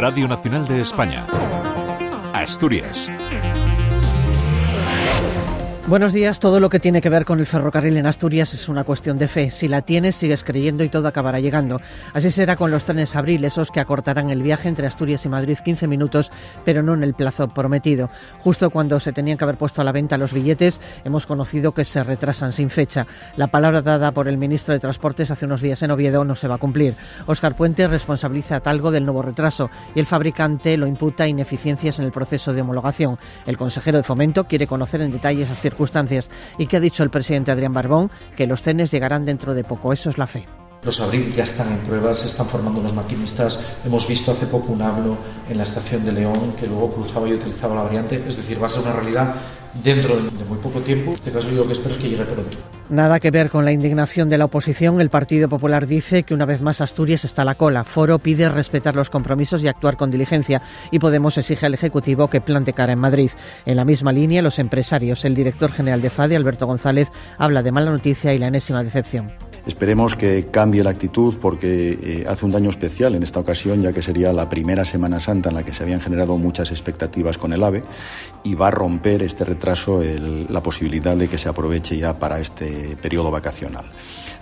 Radio Nacional de España. Asturias. Buenos días. Todo lo que tiene que ver con el ferrocarril en Asturias es una cuestión de fe. Si la tienes, sigues creyendo y todo acabará llegando. Así será con los trenes Abril, esos que acortarán el viaje entre Asturias y Madrid 15 minutos, pero no en el plazo prometido. Justo cuando se tenían que haber puesto a la venta los billetes, hemos conocido que se retrasan sin fecha. La palabra dada por el ministro de Transportes hace unos días en Oviedo no se va a cumplir. Óscar Puente responsabiliza a Talgo del nuevo retraso y el fabricante lo imputa ineficiencias en el proceso de homologación. El consejero de Fomento quiere conocer en detalle esas circunstancias y que ha dicho el presidente Adrián Barbón que los trenes llegarán dentro de poco. Eso es la fe. Los Abril ya están en pruebas, se están formando los maquinistas. Hemos visto hace poco un hablo en la estación de León que luego cruzaba y utilizaba la variante. Es decir, va a ser una realidad dentro de muy poco tiempo. En este caso, yo que espero es que llegue pronto. Nada que ver con la indignación de la oposición. El Partido Popular dice que una vez más Asturias está a la cola. Foro pide respetar los compromisos y actuar con diligencia. Y Podemos exige al Ejecutivo que plante cara en Madrid. En la misma línea, los empresarios. El director general de FADE, Alberto González, habla de mala noticia y la enésima decepción. Esperemos que cambie la actitud porque eh, hace un daño especial en esta ocasión, ya que sería la primera Semana Santa en la que se habían generado muchas expectativas con el AVE y va a romper este retraso la posibilidad de que se aproveche ya para este periodo vacacional.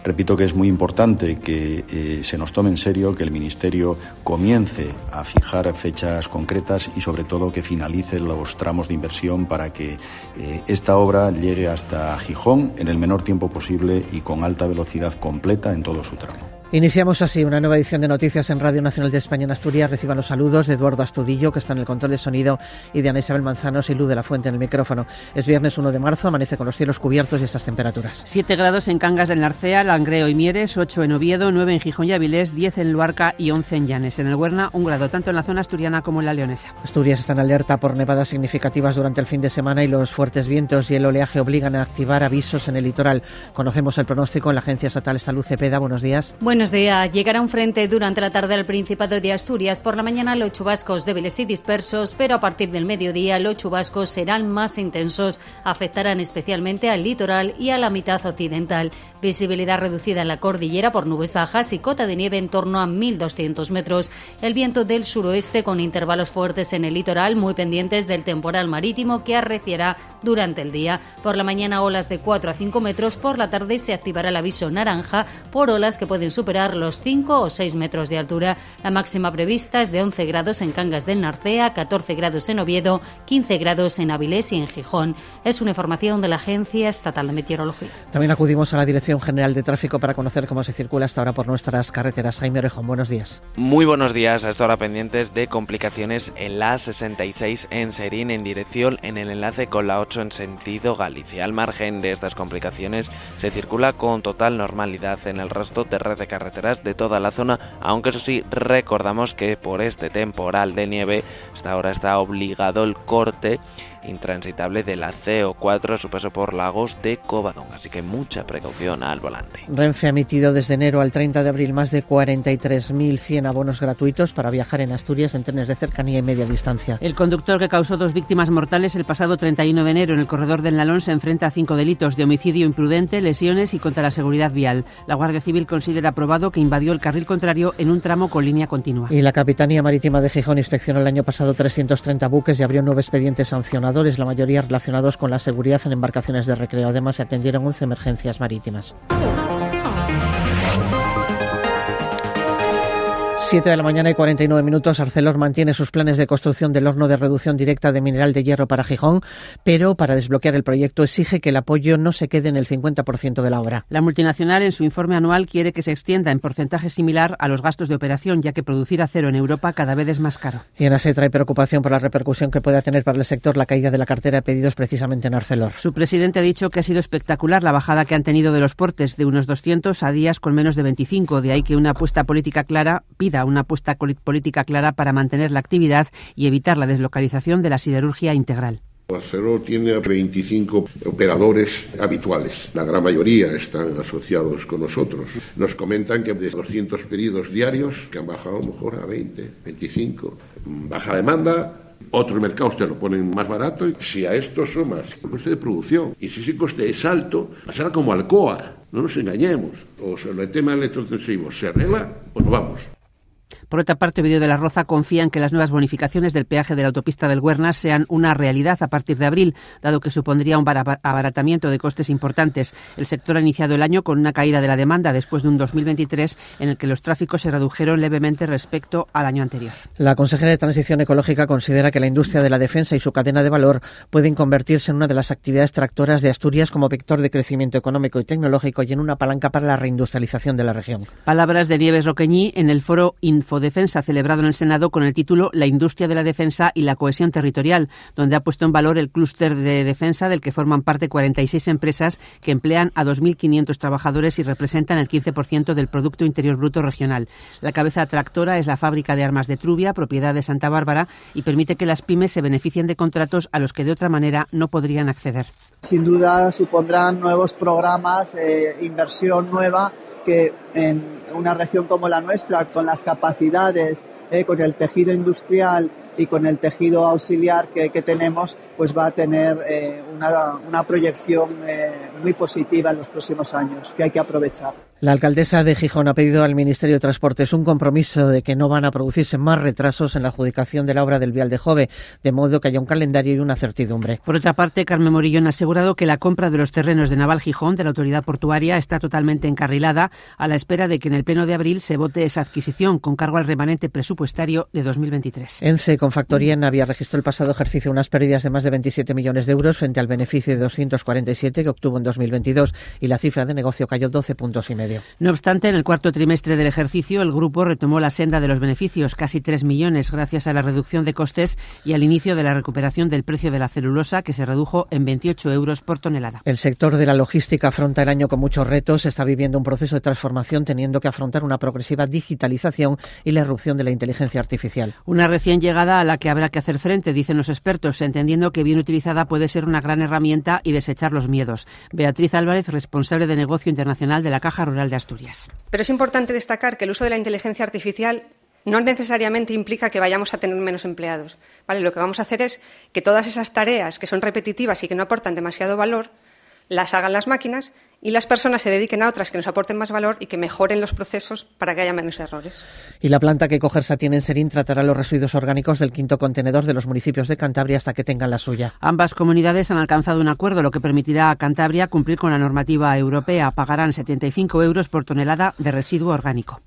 Repito que es muy importante que eh, se nos tome en serio, que el Ministerio comience a fijar fechas concretas y sobre todo que finalice los tramos de inversión para que eh, esta obra llegue hasta Gijón en el menor tiempo posible y con alta velocidad completa en todo su tramo. Iniciamos así una nueva edición de noticias en Radio Nacional de España en Asturias. Reciban los saludos de Eduardo Astudillo, que está en el control de sonido, y de Ana Isabel Manzanos y Luz de la Fuente en el micrófono. Es viernes 1 de marzo, amanece con los cielos cubiertos y estas temperaturas. 7 grados en Cangas del Narcea, Langreo y Mieres, 8 en Oviedo, 9 en Gijón y Avilés, 10 en Luarca y 11 en Llanes. En el Huerna, un grado tanto en la zona asturiana como en la leonesa. Asturias está en alerta por nevadas significativas durante el fin de semana y los fuertes vientos y el oleaje obligan a activar avisos en el litoral. Conocemos el pronóstico en la Agencia Estatal Estaluz Cepeda. Buenos días. Buenos días. Llegará un frente durante la tarde al Principado de Asturias. Por la mañana los chubascos débiles y dispersos, pero a partir del mediodía los chubascos serán más intensos. Afectarán especialmente al litoral y a la mitad occidental. Visibilidad reducida en la cordillera por nubes bajas y cota de nieve en torno a 1.200 metros. El viento del suroeste con intervalos fuertes en el litoral, muy pendientes del temporal marítimo que arreciará durante el día. Por la mañana olas de 4 a 5 metros. Por la tarde se activará el aviso naranja por olas que pueden superar los 5 o 6 metros de altura. La máxima prevista es de 11 grados en Cangas del Narcea, 14 grados en Oviedo, 15 grados en Avilés y en Gijón. Es una información de la Agencia Estatal de Meteorología. También acudimos a la Dirección General de Tráfico para conocer cómo se circula hasta ahora por nuestras carreteras. Jaime Orejón, buenos días. Muy buenos días. Hasta ahora pendientes de complicaciones en la 66 en Serín en dirección en el enlace con la 8 en sentido Galicia. Al margen de estas complicaciones se circula con total normalidad en el resto de red de carreteras de toda la zona, aunque eso sí, recordamos que por este temporal de nieve ahora está obligado el corte intransitable de la CO4 a su paso por Lagos de Covadonga, así que mucha precaución al volante. Renfe ha emitido desde enero al 30 de abril más de 43.100 abonos gratuitos para viajar en Asturias en trenes de cercanía y media distancia. El conductor que causó dos víctimas mortales el pasado 31 de enero en el corredor del Nalón se enfrenta a cinco delitos de homicidio imprudente, lesiones y contra la seguridad vial. La Guardia Civil considera probado que invadió el carril contrario en un tramo con línea continua. Y la Capitanía Marítima de Gijón inspeccionó el año pasado 330 buques y abrió nueve expedientes sancionadores, la mayoría relacionados con la seguridad en embarcaciones de recreo. Además, se atendieron 11 emergencias marítimas. 7 de la mañana y 49 minutos. Arcelor mantiene sus planes de construcción del horno de reducción directa de mineral de hierro para Gijón, pero para desbloquear el proyecto exige que el apoyo no se quede en el 50% de la obra. La multinacional en su informe anual quiere que se extienda en porcentaje similar a los gastos de operación, ya que producir acero en Europa cada vez es más caro. Y en ASE trae preocupación por la repercusión que pueda tener para el sector la caída de la cartera de pedidos precisamente en Arcelor. Su presidente ha dicho que ha sido espectacular la bajada que han tenido de los portes de unos 200 a días con menos de 25, de ahí que una apuesta política clara pida una apuesta política clara para mantener la actividad y evitar la deslocalización de la siderurgia integral. Acero tiene 25 operadores habituales. La gran mayoría están asociados con nosotros. Nos comentan que de 200 pedidos diarios, que han bajado a lo mejor a 20, 25. Baja demanda, otros mercados te lo ponen más barato. Y si a esto sumas el coste de producción y si ese coste es alto, pasará como Alcoa. No nos engañemos. O sea, el tema electrointensivo se arregla o no vamos. Por otra parte, Ovidio de la Roza confía en que las nuevas bonificaciones del peaje de la autopista del Huerna sean una realidad a partir de abril, dado que supondría un abaratamiento de costes importantes. El sector ha iniciado el año con una caída de la demanda después de un 2023 en el que los tráficos se redujeron levemente respecto al año anterior. La consejera de Transición Ecológica considera que la industria de la defensa y su cadena de valor pueden convertirse en una de las actividades tractoras de Asturias como vector de crecimiento económico y tecnológico y en una palanca para la reindustrialización de la región. Palabras de Nieves Roqueñí en el foro Infodefensa celebrado en el Senado con el título La industria de la defensa y la cohesión territorial, donde ha puesto en valor el clúster de defensa del que forman parte 46 empresas que emplean a 2.500 trabajadores y representan el 15% del Producto Interior Bruto regional. La cabeza tractora es la fábrica de armas de Trubia, propiedad de Santa Bárbara, y permite que las pymes se beneficien de contratos a los que de otra manera no podrían acceder. Sin duda supondrán nuevos programas, eh, inversión nueva que en una región como la nuestra, con las capacidades, eh, con el tejido industrial y con el tejido auxiliar que, tenemos, pues va a tener eh, una, una, proyección muy positiva en los próximos años, que hay que aprovechar. La alcaldesa de Gijón ha pedido al Ministerio de Transportes un compromiso de que no van a producirse más retrasos en la adjudicación de la obra del Vial de Jove, de modo que haya un calendario y una certidumbre. Por otra parte, Carmen Morillón ha asegurado que la compra de los terrenos de Naval Gijón de la autoridad portuaria está totalmente encarrilada a la espera de que en el pleno de abril se vote esa adquisición con cargo al remanente presupuestario de 2023. ENCE con factoría en había registrado el pasado ejercicio unas pérdidas de más de 27 millones de euros frente al beneficio de 247 que obtuvo en 2022 y la cifra de negocio cayó 12 puntos y medio. No obstante, en el cuarto trimestre del ejercicio, el grupo retomó la senda de los beneficios, casi 3 millones, gracias a la reducción de costes y al inicio de la recuperación del precio de la celulosa, que se redujo en 28 euros por tonelada. El sector de la logística afronta el año con muchos retos, está viviendo un proceso de transformación teniendo que afrontar una progresiva digitalización y la erupción de la inteligencia artificial. Una recién llegada a la que habrá que hacer frente, dicen los expertos, entendiendo que bien utilizada puede ser una gran herramienta y desechar los miedos. Beatriz Álvarez, responsable de negocio internacional de la Caja Rural de Asturias. Pero es importante destacar que el uso de la inteligencia artificial no necesariamente implica que vayamos a tener menos empleados. Lo que vamos a hacer es que todas esas tareas que son repetitivas y que no aportan demasiado valor las hagan las máquinas y las personas se dediquen a otras que nos aporten más valor y que mejoren los procesos para que haya menos errores. Y la planta que Cogersa tiene en Serín tratará los residuos orgánicos del quinto contenedor de los municipios de Cantabria hasta que tengan la suya. Ambas comunidades han alcanzado un acuerdo, lo que permitirá a Cantabria cumplir con la normativa europea. Pagarán 75 euros por tonelada de residuo orgánico.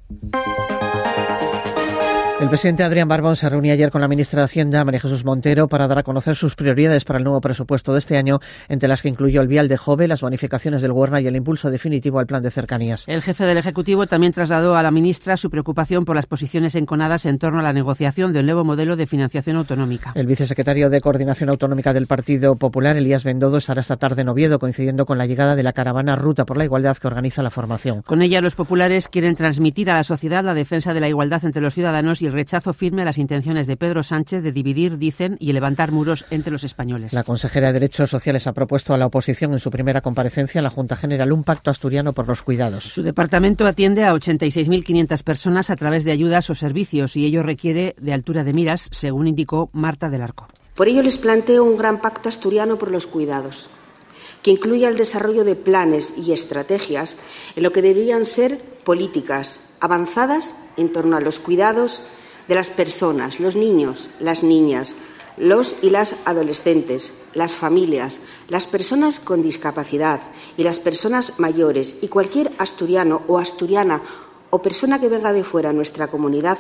El presidente Adrián Barbón se reunió ayer con la ministra de Hacienda, María Jesús Montero, para dar a conocer sus prioridades para el nuevo presupuesto de este año, entre las que incluyó el vial de Jove, las bonificaciones del Huerna y el impulso definitivo al plan de cercanías. El jefe del Ejecutivo también trasladó a la ministra su preocupación por las posiciones enconadas en torno a la negociación del nuevo modelo de financiación autonómica. El vicesecretario de Coordinación Autonómica del Partido Popular, Elías Bendodo, estará esta tarde en Oviedo, coincidiendo con la llegada de la caravana Ruta por la Igualdad que organiza la formación. Con ella, los populares quieren transmitir a la sociedad la defensa de la igualdad entre los ciudadanos y el rechazo firme a las intenciones de Pedro Sánchez de dividir, dicen, y levantar muros entre los españoles. La consejera de Derechos Sociales ha propuesto a la oposición en su primera comparecencia en la Junta General un pacto asturiano por los cuidados. Su departamento atiende a 86.500 personas a través de ayudas o servicios y ello requiere de altura de miras, según indicó Marta del Arco. Por ello les planteo un gran pacto asturiano por los cuidados que incluya el desarrollo de planes y estrategias en lo que deberían ser políticas avanzadas en torno a los cuidados de las personas, los niños, las niñas, los y las adolescentes, las familias, las personas con discapacidad y las personas mayores y cualquier asturiano o asturiana o persona que venga de fuera a nuestra comunidad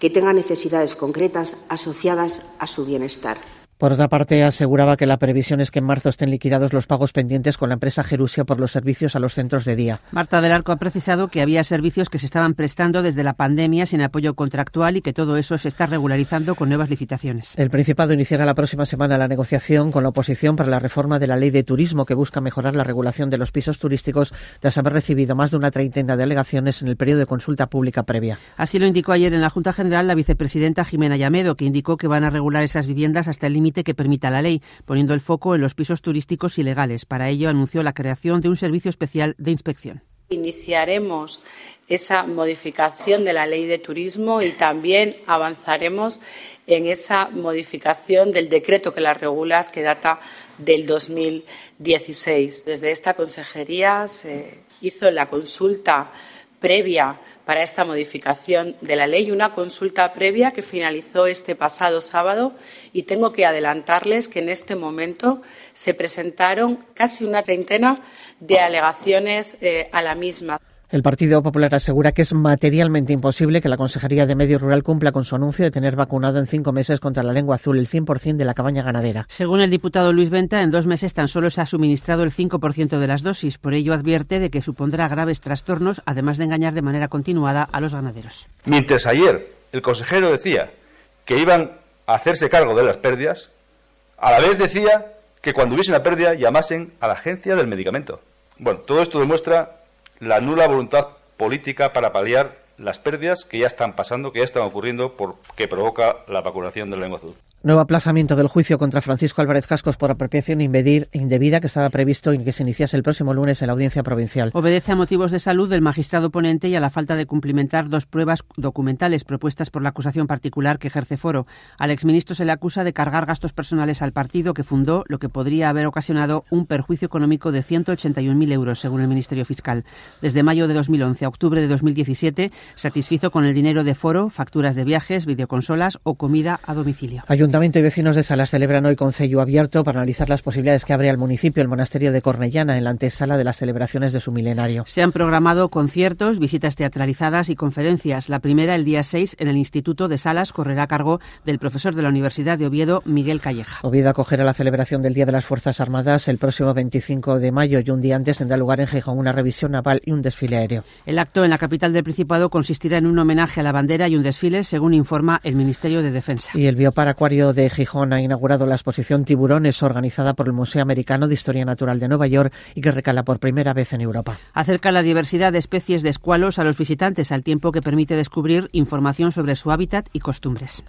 que tenga necesidades concretas asociadas a su bienestar. Por otra parte, aseguraba que la previsión es que en marzo estén liquidados los pagos pendientes con la empresa Jerusia por los servicios a los centros de día. Marta del Arco ha precisado que había servicios que se estaban prestando desde la pandemia sin apoyo contractual y que todo eso se está regularizando con nuevas licitaciones. El Principado iniciará la próxima semana la negociación con la oposición para la reforma de la ley de turismo que busca mejorar la regulación de los pisos turísticos tras haber recibido más de una treintena de alegaciones en el periodo de consulta pública previa. Así lo indicó ayer en la Junta General la vicepresidenta Jimena Llamedo, que indicó que van a regular esas viviendas hasta el límite que permita la ley, poniendo el foco en los pisos turísticos ilegales. Para ello anunció la creación de un servicio especial de inspección. Iniciaremos esa modificación de la ley de turismo y también avanzaremos en esa modificación del decreto que la regula, que data del 2016. Desde esta consejería se hizo la consulta previa para esta modificación de la ley, una consulta previa que finalizó este pasado sábado y tengo que adelantarles que en este momento se presentaron casi una treintena de alegaciones eh, a la misma. El Partido Popular asegura que es materialmente imposible que la Consejería de Medio Rural cumpla con su anuncio de tener vacunado en cinco meses contra la lengua azul el 100% de la cabaña ganadera. Según el diputado Luis Venta, en dos meses tan solo se ha suministrado el 5% de las dosis. Por ello advierte de que supondrá graves trastornos, además de engañar de manera continuada a los ganaderos. Mientras ayer el consejero decía que iban a hacerse cargo de las pérdidas, a la vez decía que cuando hubiese una pérdida llamasen a la agencia del medicamento. Bueno, todo esto demuestra la nula voluntad política para paliar las pérdidas que ya están pasando, que ya están ocurriendo, por, que provoca la vacunación de la lengua azul. Nuevo aplazamiento del juicio contra Francisco Álvarez Cascos por apropiación indebida que estaba previsto y que se iniciase el próximo lunes en la audiencia provincial. Obedece a motivos de salud del magistrado ponente y a la falta de cumplimentar dos pruebas documentales propuestas por la acusación particular que ejerce Foro. Al exministro se le acusa de cargar gastos personales al partido que fundó, lo que podría haber ocasionado un perjuicio económico de 181.000 euros, según el Ministerio Fiscal. Desde mayo de 2011 a octubre de 2017 satisfizo con el dinero de Foro facturas de viajes, videoconsolas o comida a domicilio. Ayuntamiento y vecinos de Salas celebran hoy Concello abierto para analizar las posibilidades que abre al municipio el monasterio de Cornellana en la antesala de las celebraciones de su milenario. Se han programado conciertos, visitas teatralizadas y conferencias. La primera, el día 6, en el Instituto de Salas, correrá a cargo del profesor de la Universidad de Oviedo, Miguel Calleja. Oviedo acogerá la celebración del Día de las Fuerzas Armadas el próximo 25 de mayo y un día antes tendrá lugar en Gijón una revisión naval y un desfile aéreo. El acto en la capital del Principado consistirá en un homenaje a la bandera y un desfile, según informa el Ministerio de Defensa. Y el Biopar Acuario de Gijón ha inaugurado la exposición Tiburones organizada por el Museo Americano de Historia Natural de Nueva York y que recala por primera vez en Europa. Acerca la diversidad de especies de escualos a los visitantes al tiempo que permite descubrir información sobre su hábitat y costumbres.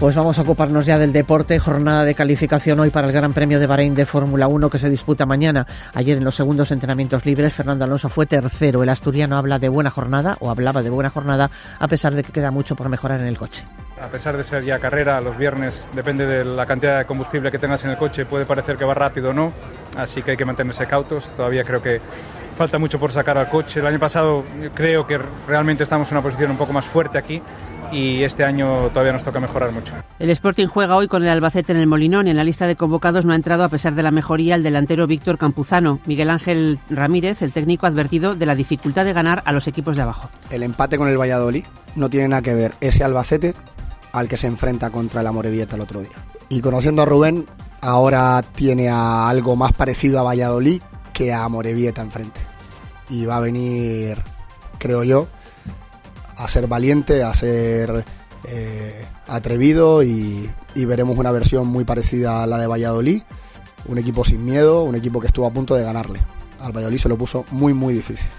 Pues vamos a ocuparnos ya del deporte. Jornada de calificación hoy para el Gran Premio de Bahrein de Fórmula 1 que se disputa mañana. Ayer en los segundos entrenamientos libres Fernando Alonso fue tercero. El asturiano habla de buena jornada o hablaba de buena jornada a pesar de que queda mucho por mejorar en el coche. A pesar de ser ya carrera, los viernes depende de la cantidad de combustible que tengas en el coche, puede parecer que va rápido o no, así que hay que mantenerse cautos. Todavía creo que falta mucho por sacar al coche. El año pasado creo que realmente estamos en una posición un poco más fuerte aquí y este año todavía nos toca mejorar mucho. El Sporting juega hoy con el Albacete en el Molinón en la lista de convocados no ha entrado a pesar de la mejoría el delantero Víctor Campuzano. Miguel Ángel Ramírez, el técnico, ha advertido de la dificultad de ganar a los equipos de abajo. El empate con el Valladolid no tiene nada que ver ese Albacete al que se enfrenta contra el Amorebieta el otro día. Y conociendo a Rubén, ahora tiene a algo más parecido a Valladolid que a Amorebieta enfrente. Y va a venir, creo yo, a ser valiente, a ser eh, atrevido y, y veremos una versión muy parecida a la de Valladolid. Un equipo sin miedo, un equipo que estuvo a punto de ganarle. Al Valladolid se lo puso muy, muy difícil.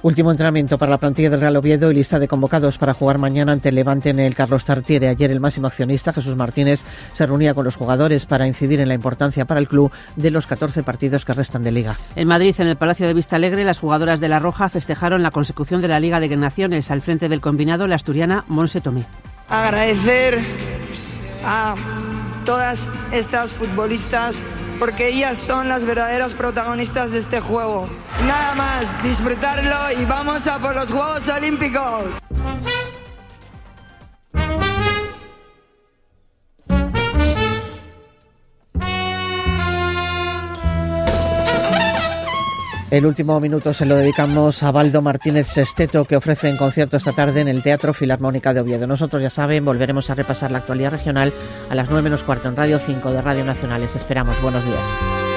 Último entrenamiento para la plantilla del Real Oviedo y lista de convocados para jugar mañana ante el Levante en el Carlos Tartiere. Ayer el máximo accionista, Jesús Martínez, se reunía con los jugadores para incidir en la importancia para el club de los 14 partidos que restan de liga. En Madrid, en el Palacio de Vista Alegre, las jugadoras de La Roja festejaron la consecución de la Liga de Naciones al frente del combinado la asturiana Monse Tomé. Agradecer a todas estas futbolistas porque ellas son las verdaderas protagonistas de este juego. Nada más, disfrutarlo y vamos a por los Juegos Olímpicos. El último minuto se lo dedicamos a Baldo Martínez Sesteto, que ofrece en concierto esta tarde en el Teatro Filarmónica de Oviedo. Nosotros, ya saben, volveremos a repasar la actualidad regional a las 9 menos cuarto en Radio 5 de Radio Nacionales. esperamos. Buenos días.